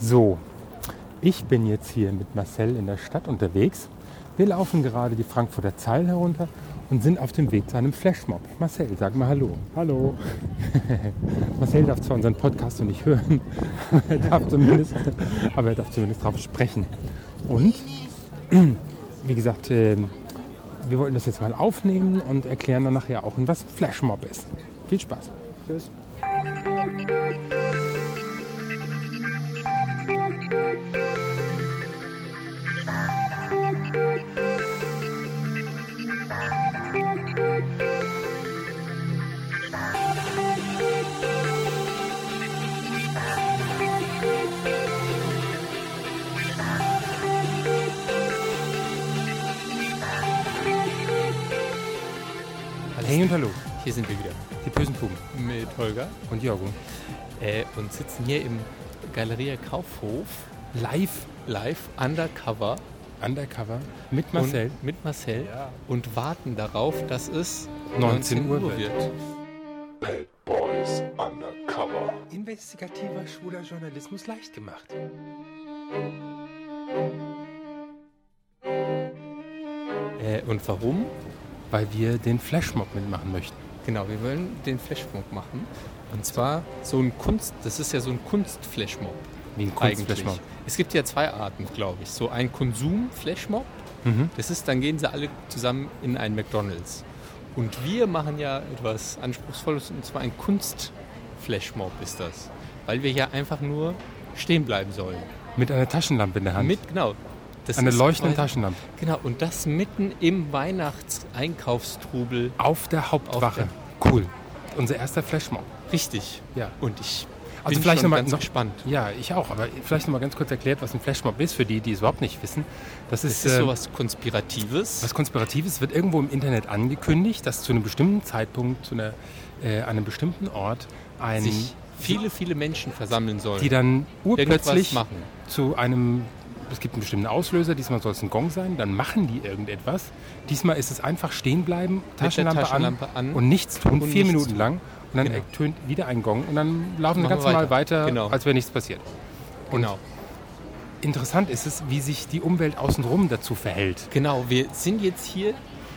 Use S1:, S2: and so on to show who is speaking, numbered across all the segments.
S1: So, ich bin jetzt hier mit Marcel in der Stadt unterwegs. Wir laufen gerade die Frankfurter Zeil herunter und sind auf dem Weg zu einem Flashmob. Marcel, sag mal Hallo.
S2: Hallo.
S1: Marcel darf zwar unseren Podcast noch nicht hören, aber er darf zumindest, aber er darf zumindest drauf sprechen. Und, wie gesagt, ähm, wir wollten das jetzt mal aufnehmen und erklären dann nachher auch, was Flashmob ist. Viel Spaß.
S2: Tschüss.
S1: Und hallo,
S3: Hier sind wir wieder
S1: die bösen Buben
S3: mit Holger
S1: und Jorgo.
S3: äh, und sitzen hier im Galeria Kaufhof
S1: Live
S3: live undercover
S1: undercover mit Marcel.
S3: und mit Marcel und warten darauf, dass es
S1: 19 Uhr wird.
S4: Bad Boys Undercover.
S1: Investigativer schwuler Journalismus leicht gemacht.
S3: Äh, und warum?
S1: Weil wir den Flashmob mitmachen möchten.
S3: Genau, wir wollen den Flashmob machen. Und zwar so ein Kunst, das ist ja so ein Kunstflashmob.
S1: Wie ein. Kunstflashmob.
S3: Es gibt ja zwei Arten, glaube ich. So ein Konsum-Flashmob,
S1: Mhm.
S3: das ist, dann gehen sie alle zusammen in ein McDonalds. Und wir machen ja etwas Anspruchsvolles, und zwar ein Kunstflashmob ist das. Weil wir ja einfach nur stehen bleiben sollen.
S1: Mit einer Taschenlampe in der Hand.
S3: Mit, genau. Das
S1: leuchtenden
S3: quasi-
S1: Taschenlampe.
S3: Genau, und das mitten im Weihnachtseinkaufstrubel.
S1: Auf der Hauptwache. Cool. Unser erster Flashmob.
S3: Richtig.
S1: Ja.
S3: Und ich
S1: Also
S3: bin
S1: vielleicht
S3: schon
S1: noch mal-
S3: ganz
S1: noch-
S3: gespannt.
S1: Ja, ich auch. Aber vielleicht noch mal ganz kurz erklärt, was ein Flashmob ist, für die, die es überhaupt nicht wissen. Das ist,
S3: Es ist
S1: äh,
S3: sowas Konspiratives.
S1: was Konspiratives, wird irgendwo im Internet angekündigt, dass zu einem bestimmten Zeitpunkt, zu einer, äh, einem bestimmten Ort ein,
S3: sich viele, viele Menschen versammeln sollen.
S1: die dann urplötzlich zu einem, es gibt einen bestimmten Auslöser, diesmal soll es ein Gong sein, dann machen die irgendetwas. Diesmal ist es einfach stehen bleiben, Taschenlampe,
S3: Taschenlampe
S1: an,
S3: an
S1: und nichts tun,
S3: und
S1: vier
S3: nichts
S1: Minuten
S3: tun.
S1: lang. Und dann
S3: Genau.
S1: ertönt wieder ein Gong und dann laufen wir ganz normal weiter,
S3: Genau.
S1: als wäre nichts passiert.
S3: genau.
S1: Interessant ist es, wie sich die Umwelt außenrum dazu verhält.
S3: Genau, wir sind jetzt hier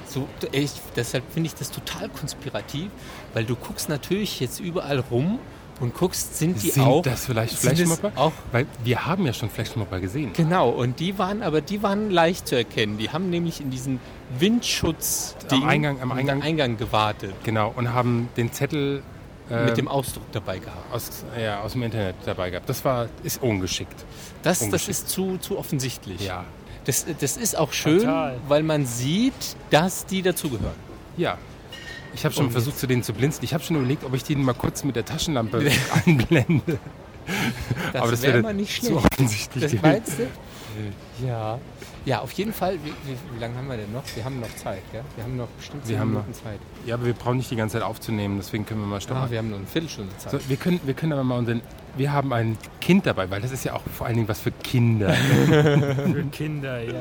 S3: so, ich, deshalb finde ich das total konspirativ, weil du guckst natürlich jetzt überall rum und guckst, sind die
S1: Sind
S3: auch.
S1: das vielleicht Flashmobber?
S3: Auch,
S1: Weil wir haben ja schon Flashmobber gesehen.
S3: genau, und die waren, aber die waren leicht zu erkennen. Die haben nämlich in diesen Windschutz
S1: Am Eingang- am Eingang-
S3: Eingang gewartet,
S1: Genau, und haben den Zettel äh,
S3: mit dem Ausdruck dabei gehabt.
S1: aus, ja, aus dem Internet dabei gehabt. Das war, ist ungeschickt.
S3: Das, das
S1: ungeschickt.
S3: ist zu, zu offensichtlich.
S1: Ja.
S3: Das, das ist auch schön,
S2: Total.
S3: weil man sieht, dass die dazugehören.
S1: Ja. Ich habe schon
S3: Und
S1: versucht, zu denen zu blinzeln. Ich habe schon überlegt, ob ich den mal kurz mit der Taschenlampe einblende.
S3: Das,
S1: Aber das
S3: wäre mal nicht
S1: zu
S3: schlecht.
S1: offensichtlich
S3: Das meinst du? Ja. Ja, auf jeden Fall. Wie, wie, wie lange haben wir denn noch? Wir haben noch Zeit, ja? Wir haben noch bestimmt
S1: Wir
S3: zehn
S1: haben
S3: Minuten Zeit.
S1: Ja, aber wir brauchen nicht die ganze Zeit aufzunehmen, deswegen können wir mal
S3: Ah,
S1: stoppen.
S3: wir haben nur eine Viertelstunde Zeit.
S1: So, wir, können, wir können aber mal unseren. Wir haben ein Kind dabei, weil das ist ja auch vor allen Dingen was für Kinder.
S2: Für Kinder, ja.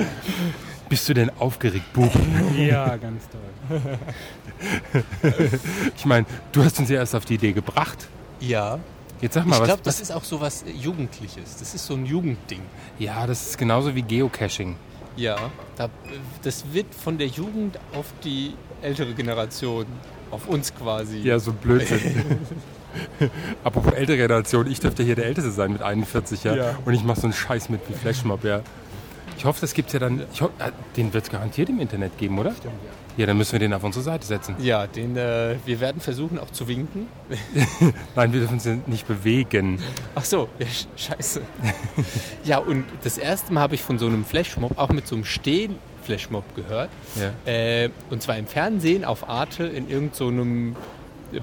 S1: Bist du denn aufgeregt, Bub?
S2: Ja, ganz toll.
S1: Ich meine, du hast uns ja erst auf die Idee gebracht.
S3: Ja.
S1: Jetzt sag mal,
S3: Ich glaube, das
S1: was.
S3: ist auch so was Jugendliches. Das ist so ein Jugendding.
S1: Ja, das ist genauso wie Geocaching.
S3: Ja. Da, das wird von der Jugend auf die ältere Generation, auf uns quasi.
S1: Ja, so Blödsinn. Apropos ältere Generation, ich dürfte hier der Älteste sein mit 41 Jahren.
S3: Ja.
S1: Und ich mache so einen Scheiß mit wie Flashmob, ja. Ich hoffe, das gibt's ja dann. Ich hoff, äh, den wird es garantiert im Internet geben, oder? Ja, dann müssen wir den auf unsere Seite setzen.
S3: Ja, den, äh, wir werden versuchen auch zu winken.
S1: Nein, wir dürfen uns nicht bewegen.
S3: Ach so, ja, sch- scheiße. ja, und das erste Mal habe ich von so einem Flashmob, auch mit so einem Stehen-Flashmob gehört.
S1: Ja.
S3: Äh, und zwar im Fernsehen auf Arte in irgendeinem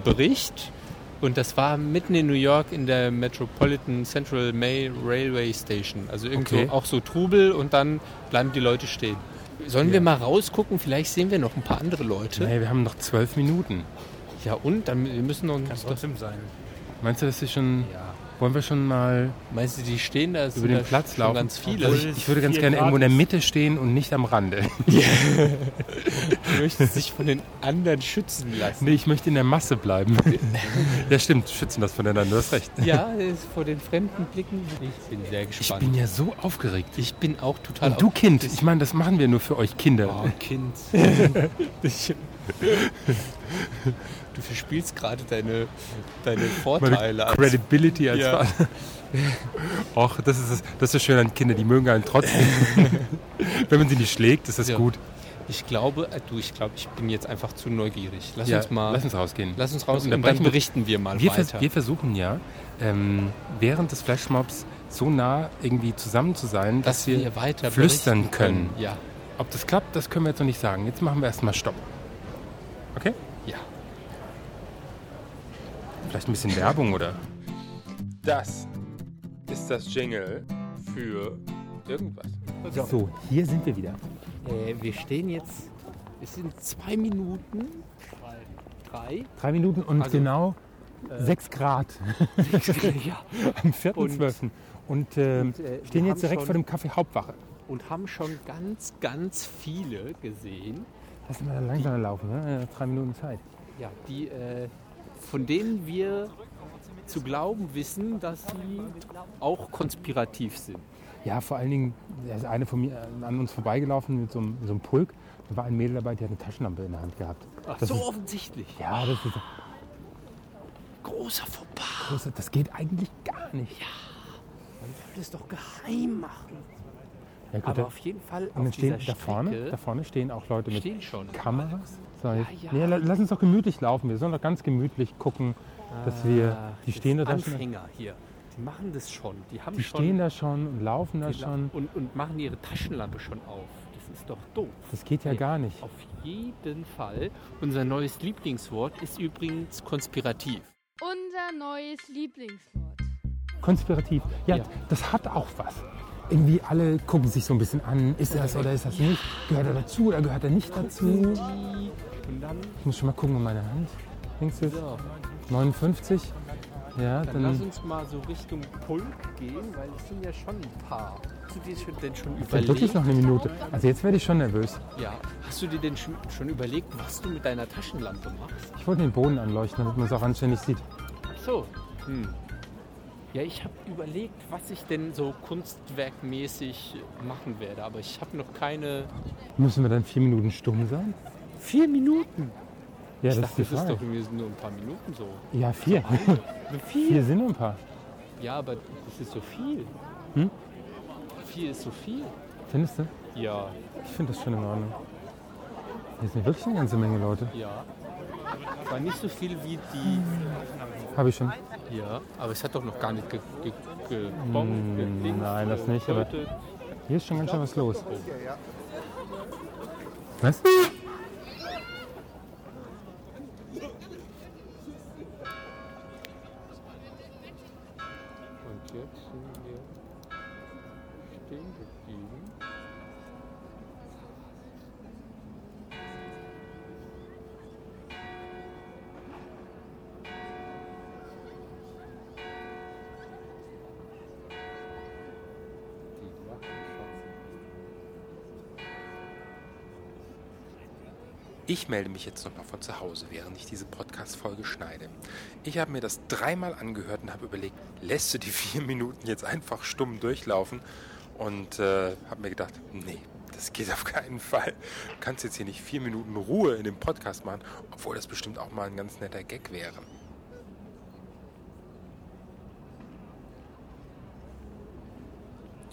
S3: Bericht. Und das war mitten in New York in der Metropolitan Central May Railway Station. Also irgendwo
S1: Okay.
S3: auch so Trubel und dann bleiben die Leute stehen. Sollen wir mal rausgucken? Vielleicht sehen wir noch ein paar andere Leute.
S1: Nee, wir haben noch zwölf Minuten.
S3: Ja, und? Dann, wir müssen noch...
S2: Kann trotzdem sein.
S1: Meinst du, dass sie schon.
S3: Ja.
S1: Wollen wir schon mal
S3: Meinst du, die stehen da?
S1: über den
S3: da
S1: Platz laufen?
S3: ganz viele.
S1: Also ich, ich würde ganz gerne
S2: Grad
S1: irgendwo in der Mitte stehen und nicht am Rande.
S3: Du möchtest dich von den anderen schützen lassen.
S1: Nee, ich möchte in der Masse bleiben. ja, stimmt, schützen das voneinander, du hast recht.
S3: Ja, vor den fremden Blicken. Ich bin sehr
S1: Ich
S3: gespannt.
S1: bin ja so aufgeregt.
S3: Ich bin auch total
S1: Und du Kind, ich meine, das machen wir nur für euch Kinder.
S3: Oh, Kind. Du verspielst gerade deine, deine Vorteile.
S1: Meine Credibility als
S3: Ja.
S1: Vater. Och, das ist, das, ist schön an Kinder, die mögen einen trotzdem. Wenn man sie nicht schlägt, ist das
S3: Ja.
S1: gut.
S3: Ich glaube, äh, du, ich glaube, ich bin jetzt einfach zu neugierig. Lass
S1: Ja,
S3: uns mal,
S1: lass uns rausgehen.
S3: lass uns raus
S1: Und
S3: und,
S1: dann wir-
S3: berichten wir mal
S1: Wir,
S3: weiter.
S1: vers wir versuchen ja, ähm, während des Flashmobs so nah irgendwie zusammen zu sein, dass,
S3: dass wir weiter
S1: flüstern
S3: berichten
S1: können.
S3: Ja,
S1: Ob das klappt, das können wir jetzt noch nicht sagen. Jetzt machen wir erstmal Stopp. Okay?
S3: ja.
S1: Vielleicht ein bisschen Werbung oder? Das ist das Jingle für irgendwas. So, hier sind wir wieder.
S3: Äh, wir stehen jetzt, es sind zwei Minuten, drei,
S1: Drei Minuten und
S3: Also,
S1: genau sechs Grad
S3: ja,
S1: am 4.12. Und, und ähm,
S3: Und, äh,
S1: stehen jetzt direkt
S3: schon-
S1: vor dem Café Hauptwache.
S3: und haben schon ganz, ganz viele gesehen,
S1: Lass mal langsamer laufen, ne? Äh, drei Minuten Zeit.
S3: ja, die, äh, von denen wir zu glauben wissen, dass sie auch konspirativ sind.
S1: Ja, vor allen Dingen, da ist eine von mir äh, an uns vorbeigelaufen mit so einem, so einem Pulk. Da war ein Mädel dabei, die hat eine Taschenlampe in der Hand gehabt.
S3: Ach,
S1: Das
S3: so
S1: ist-
S3: offensichtlich.
S1: Ja, das, ist,
S3: Großer Fauxpas.
S1: das, das geht eigentlich gar nicht.
S3: Man sollte es doch geheim machen.
S1: Ja, gut,
S3: Aber auf jeden Fall
S1: und dann
S3: auf
S1: stehen, da, vorne, da vorne stehen auch Leute mit. Kameras. So,
S3: ja.
S1: Nee, la- lass uns doch gemütlich laufen. Wir sollen doch ganz gemütlich gucken, dass wir. Die
S3: Das
S1: stehen da
S3: sind
S1: schon.
S3: Anfänger hier. Die machen das schon. Die haben
S1: Die
S3: schon
S1: stehen da schon und laufen da schon.
S3: Und, und machen ihre Taschenlampe schon auf. Das ist doch doof.
S1: Das geht ja
S3: Nee.
S1: gar nicht.
S3: Auf jeden Fall. Unser neues Lieblingswort ist übrigens konspirativ.
S5: Unser neues Lieblingswort.
S1: Konspirativ. Ja,
S3: Ja.
S1: das hat auch was. Irgendwie alle gucken sich so ein bisschen an. Ist das oder ist das nicht? Gehört er dazu oder gehört er nicht dazu? Ich muss schon mal gucken in meine Hand. Du?
S3: so,
S1: 59? Ja,
S3: dann lass
S1: dann.
S3: uns mal so Richtung Pulk gehen, weil es sind ja schon ein paar. Hast du dir schon, denn schon
S1: Ist ja wirklich
S3: überlegt?
S1: noch eine Minute. Also jetzt werde ich schon nervös.
S3: Ja. Hast du dir denn schon, schon überlegt, was du mit deiner Taschenlampe machst?
S1: Ich wollte den Boden anleuchten, damit man es auch anständig sieht.
S3: Ach so. Hm. Ja, ich habe überlegt, was ich denn so kunstwerkmäßig machen werde, aber ich habe noch keine.
S1: Müssen wir dann vier Minuten stumm sein?
S3: Vier Minuten?
S1: Ja,
S3: ich
S1: das
S3: dachte,
S1: ist die
S3: das ist doch irgendwie nur ein paar Minuten so.
S1: Ja, vier. Vier sind nur ein paar.
S3: Ja, aber das ist so viel.
S1: Hm?
S3: Vier ist so viel.
S1: Findest du?
S3: Ja,
S1: Ich finde das schon in Ordnung. Hier sind wirklich eine ganze Menge Leute.
S3: ja. War nicht so viel wie die.
S1: Habe ich schon.
S3: Ja, aber es hat doch noch gar nicht ge ge gebombt,
S1: Mm,
S3: gedingst,
S1: nein, das nicht, aber-. Hier ist schon ganz schön was los. Was?
S6: Ich melde mich jetzt nochmal von zu Hause, während ich diese Podcast-Folge schneide. Ich habe mir das dreimal angehört und habe überlegt, lässt du die vier Minuten jetzt einfach stumm durchlaufen? Und äh, habe mir gedacht, nee, das geht auf keinen Fall. Du kannst jetzt hier nicht vier Minuten Ruhe in dem Podcast machen, obwohl das bestimmt auch mal ein ganz netter Gag wäre.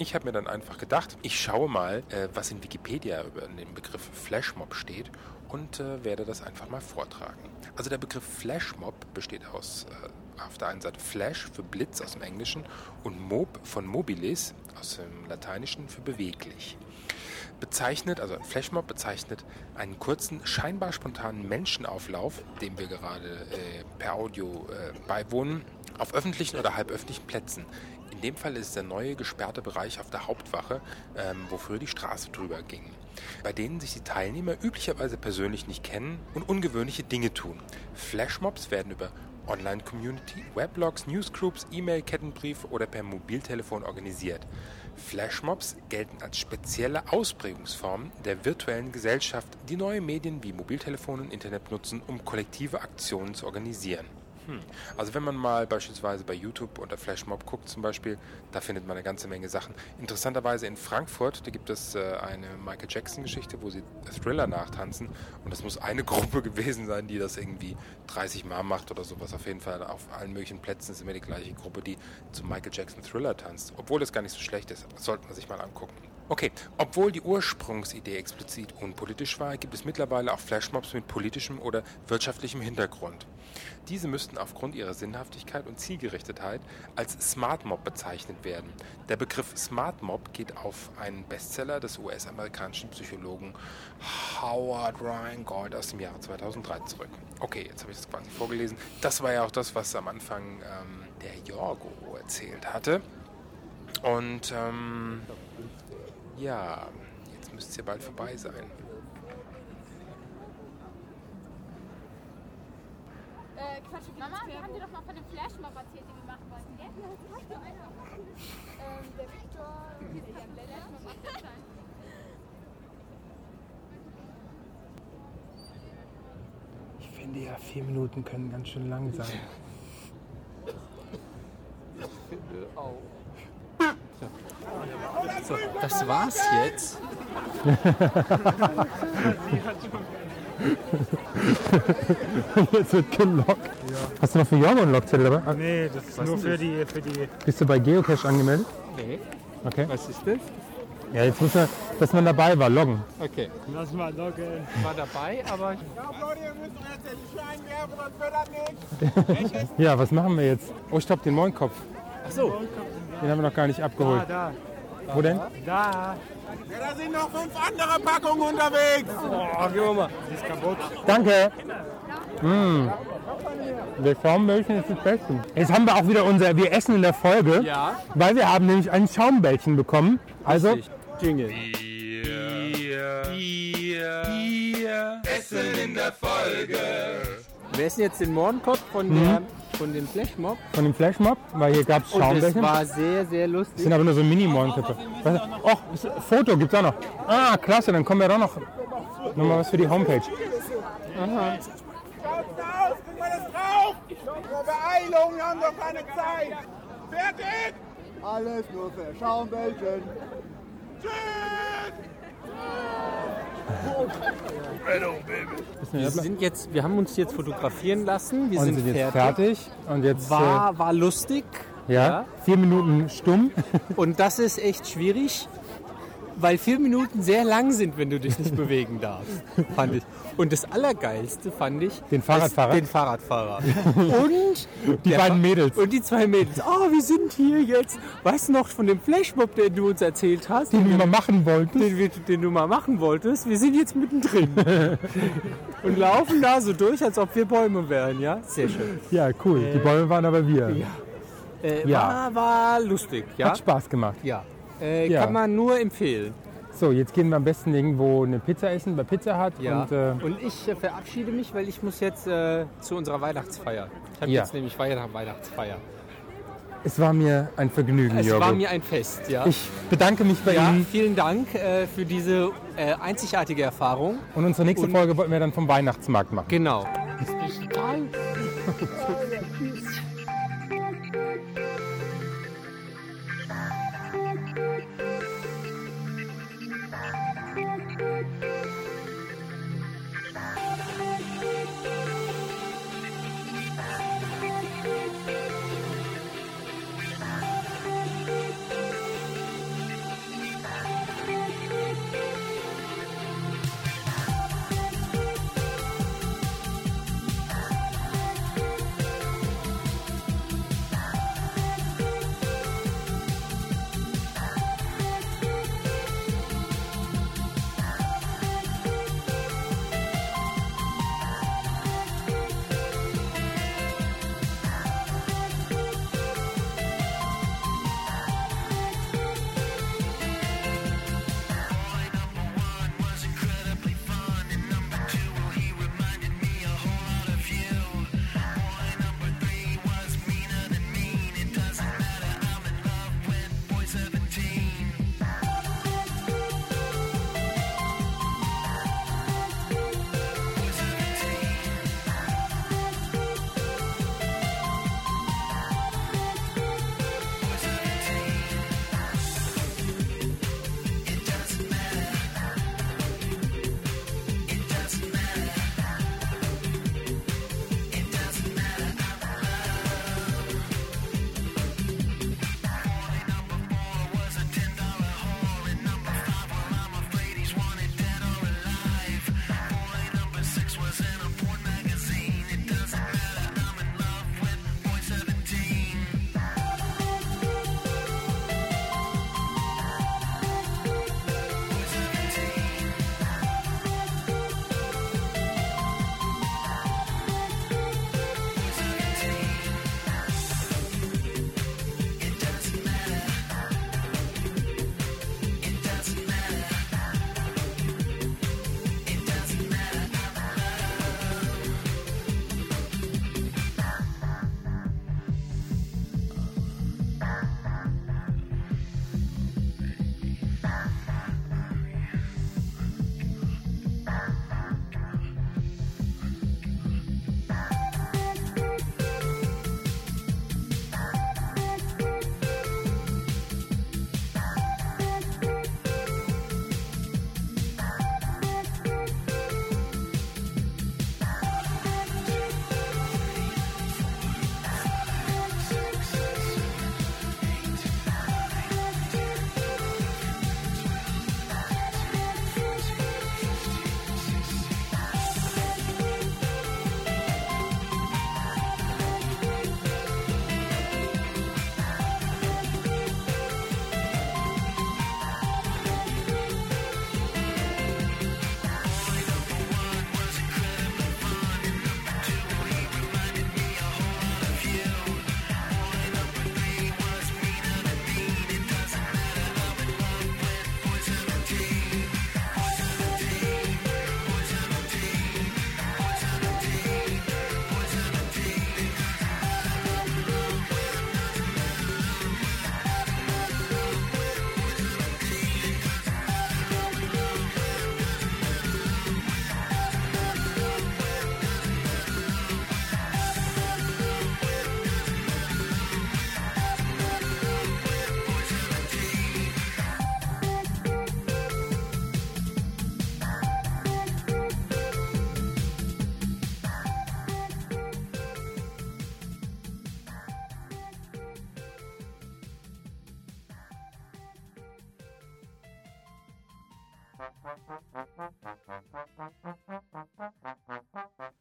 S6: Ich habe mir dann einfach gedacht, ich schaue mal, äh, was in Wikipedia über den Begriff Flashmob steht und äh, werde das einfach mal vortragen. Also der Begriff Flashmob besteht aus äh, auf der einen Seite Flash für Blitz aus dem Englischen und Mob von mobilis aus dem Lateinischen für beweglich. Bezeichnet, also ein Flashmob bezeichnet einen kurzen, scheinbar spontanen Menschenauflauf, dem wir gerade äh, per Audio äh, beiwohnen, auf öffentlichen oder halböffentlichen Plätzen. In dem Fall ist es der neue gesperrte Bereich auf der Hauptwache, ähm, wo früher die Straße drüber ging, bei denen sich die Teilnehmer üblicherweise persönlich nicht kennen und ungewöhnliche Dinge tun. Flashmobs werden über
S1: Online-Community, Weblogs, Newsgroups, E-Mail-Kettenbrief oder per Mobiltelefon organisiert. Flashmobs gelten als spezielle Ausprägungsformen der virtuellen Gesellschaft, die neue Medien wie Mobiltelefon und Internet nutzen, um kollektive Aktionen zu organisieren. Hm. Also wenn man mal beispielsweise bei YouTube unter Flashmob guckt zum Beispiel, da findet man eine ganze Menge Sachen. Interessanterweise in Frankfurt, da gibt es äh, eine Michael Jackson-Geschichte, wo sie Thriller nachtanzen und das muss eine Gruppe gewesen sein, die das irgendwie 30 Mal macht oder sowas. Auf jeden Fall auf allen möglichen Plätzen ist immer die gleiche Gruppe, die zum Michael Jackson Thriller tanzt. Obwohl das gar nicht so schlecht ist, das sollte man sich mal angucken. Okay, obwohl die Ursprungsidee explizit unpolitisch war, gibt es mittlerweile auch Flashmobs mit politischem oder wirtschaftlichem Hintergrund. Diese müssten aufgrund ihrer Sinnhaftigkeit und Zielgerichtetheit als Smart Mob bezeichnet werden. Der Begriff Smart Mob geht auf einen Bestseller des US-amerikanischen Psychologen Howard Ryan Gold aus dem Jahre 2003 zurück. Okay, jetzt habe ich das quasi vorgelesen. Das war ja auch das, was am Anfang ähm, der Jorgo erzählt hatte. Und ähm, ja, jetzt müsste es ja bald vorbei sein.
S5: Äh, Quatsch, Mama, wir haben dir doch mal von dem Flashmob erzählt, den wir machen wollten, gell? ähm, der Victor, der Flashmob macht das sein.
S7: Ich finde ja, vier Minuten können ganz schön lang sein.
S3: So, das war's jetzt.
S7: Jetzt wird gelockt. Hast du noch für Jorgo einen Lockzettel dabei?
S2: Nee, das ist nur für die, für die.
S7: Bist du bei Geocache angemeldet?
S3: Nee.
S7: Okay.
S3: Was ist das?
S7: Ja, jetzt muss man, dass man dabei war, loggen.
S3: Okay.
S2: Lass mal loggen.
S3: War dabei, aber
S7: Ja, was machen wir jetzt? Oh, stopp, den Moonkopf.
S3: Ach so.
S7: Den haben wir noch gar nicht abgeholt.
S2: Da,
S7: Wo denn?
S2: da.
S8: Da sind noch fünf andere Packungen unterwegs.
S2: Oh, geh mal. Die ist kaputt.
S7: Danke. Mmh. Der Schaumbällchen ist das Beste. Jetzt haben wir auch wieder unser Wir essen in der Folge.
S3: Ja.
S7: Weil wir haben nämlich ein Schaumbällchen bekommen. Also,
S3: Richtig. Jingle. Wir essen jetzt den Mohrenkopf von, der, von dem Flashmob.
S7: von dem Flashmob, weil hier gab es
S3: Und es
S7: Schaumbällchen.
S3: war sehr, sehr
S7: Das
S3: lustig.
S7: sind aber nur so Mini-Mohrenköpfe. Och, das Foto gibt's auch noch. Ah, klasse, dann kommen wir doch noch. Nochmal was für die Homepage.
S8: Schaut aus, kriegen wir das drauf. Beeilung, wir haben doch keine Zeit. Fertig. Alles nur für Schaumbällchen. Tschüss.
S3: Wir, sind jetzt, wir haben uns jetzt fotografieren lassen. Wir sind,
S7: sind jetzt
S3: fertig.
S7: fertig. Und jetzt
S3: War, war lustig.
S7: äh, ja, vier Minuten stumm.
S3: Und das ist echt schwierig, weil vier Minuten sehr lang sind, wenn du dich nicht bewegen darfst, fand ich. Und das Allergeilste fand ich...
S7: Den Fahrradfahrer?
S3: Den Fahrradfahrer. Und...
S7: Die beiden Mädels.
S3: Und die zwei Mädels. Oh, wir sind hier jetzt. Weißt du noch von dem Flashmob, den du uns erzählt hast?
S7: Den wir mal machen wollten.
S3: den, wir- den du mal machen wolltest. Wir sind jetzt mittendrin. und laufen da so durch, als ob wir Bäume wären, ja? Sehr schön.
S7: Ja, cool. Die Bäume waren aber wir.
S3: Äh,
S7: Ja.
S3: War, war lustig, ja?
S7: Hat Spaß gemacht.
S3: Ja. Äh,
S7: Ja.
S3: Kann man nur empfehlen.
S7: So, jetzt gehen wir am besten irgendwo eine Pizza essen bei Pizza Hut.
S3: Ja.
S7: Und, äh,
S3: Und ich äh, verabschiede mich, weil ich muss jetzt äh, zu unserer Weihnachtsfeier. Ich habe
S7: Ja.
S3: jetzt nämlich Weihnacht Weihnachtsfeier.
S7: es war mir ein Vergnügen,
S3: Es
S7: Jorgo.
S3: war mir ein Fest, ja.
S7: ich bedanke mich bei
S3: ja,
S7: Ihnen.
S3: vielen Dank äh, für diese äh, einzigartige Erfahrung.
S7: Und unsere nächste
S3: Und-
S7: Folge wollten wir dann vom Weihnachtsmarkt machen.
S3: Genau.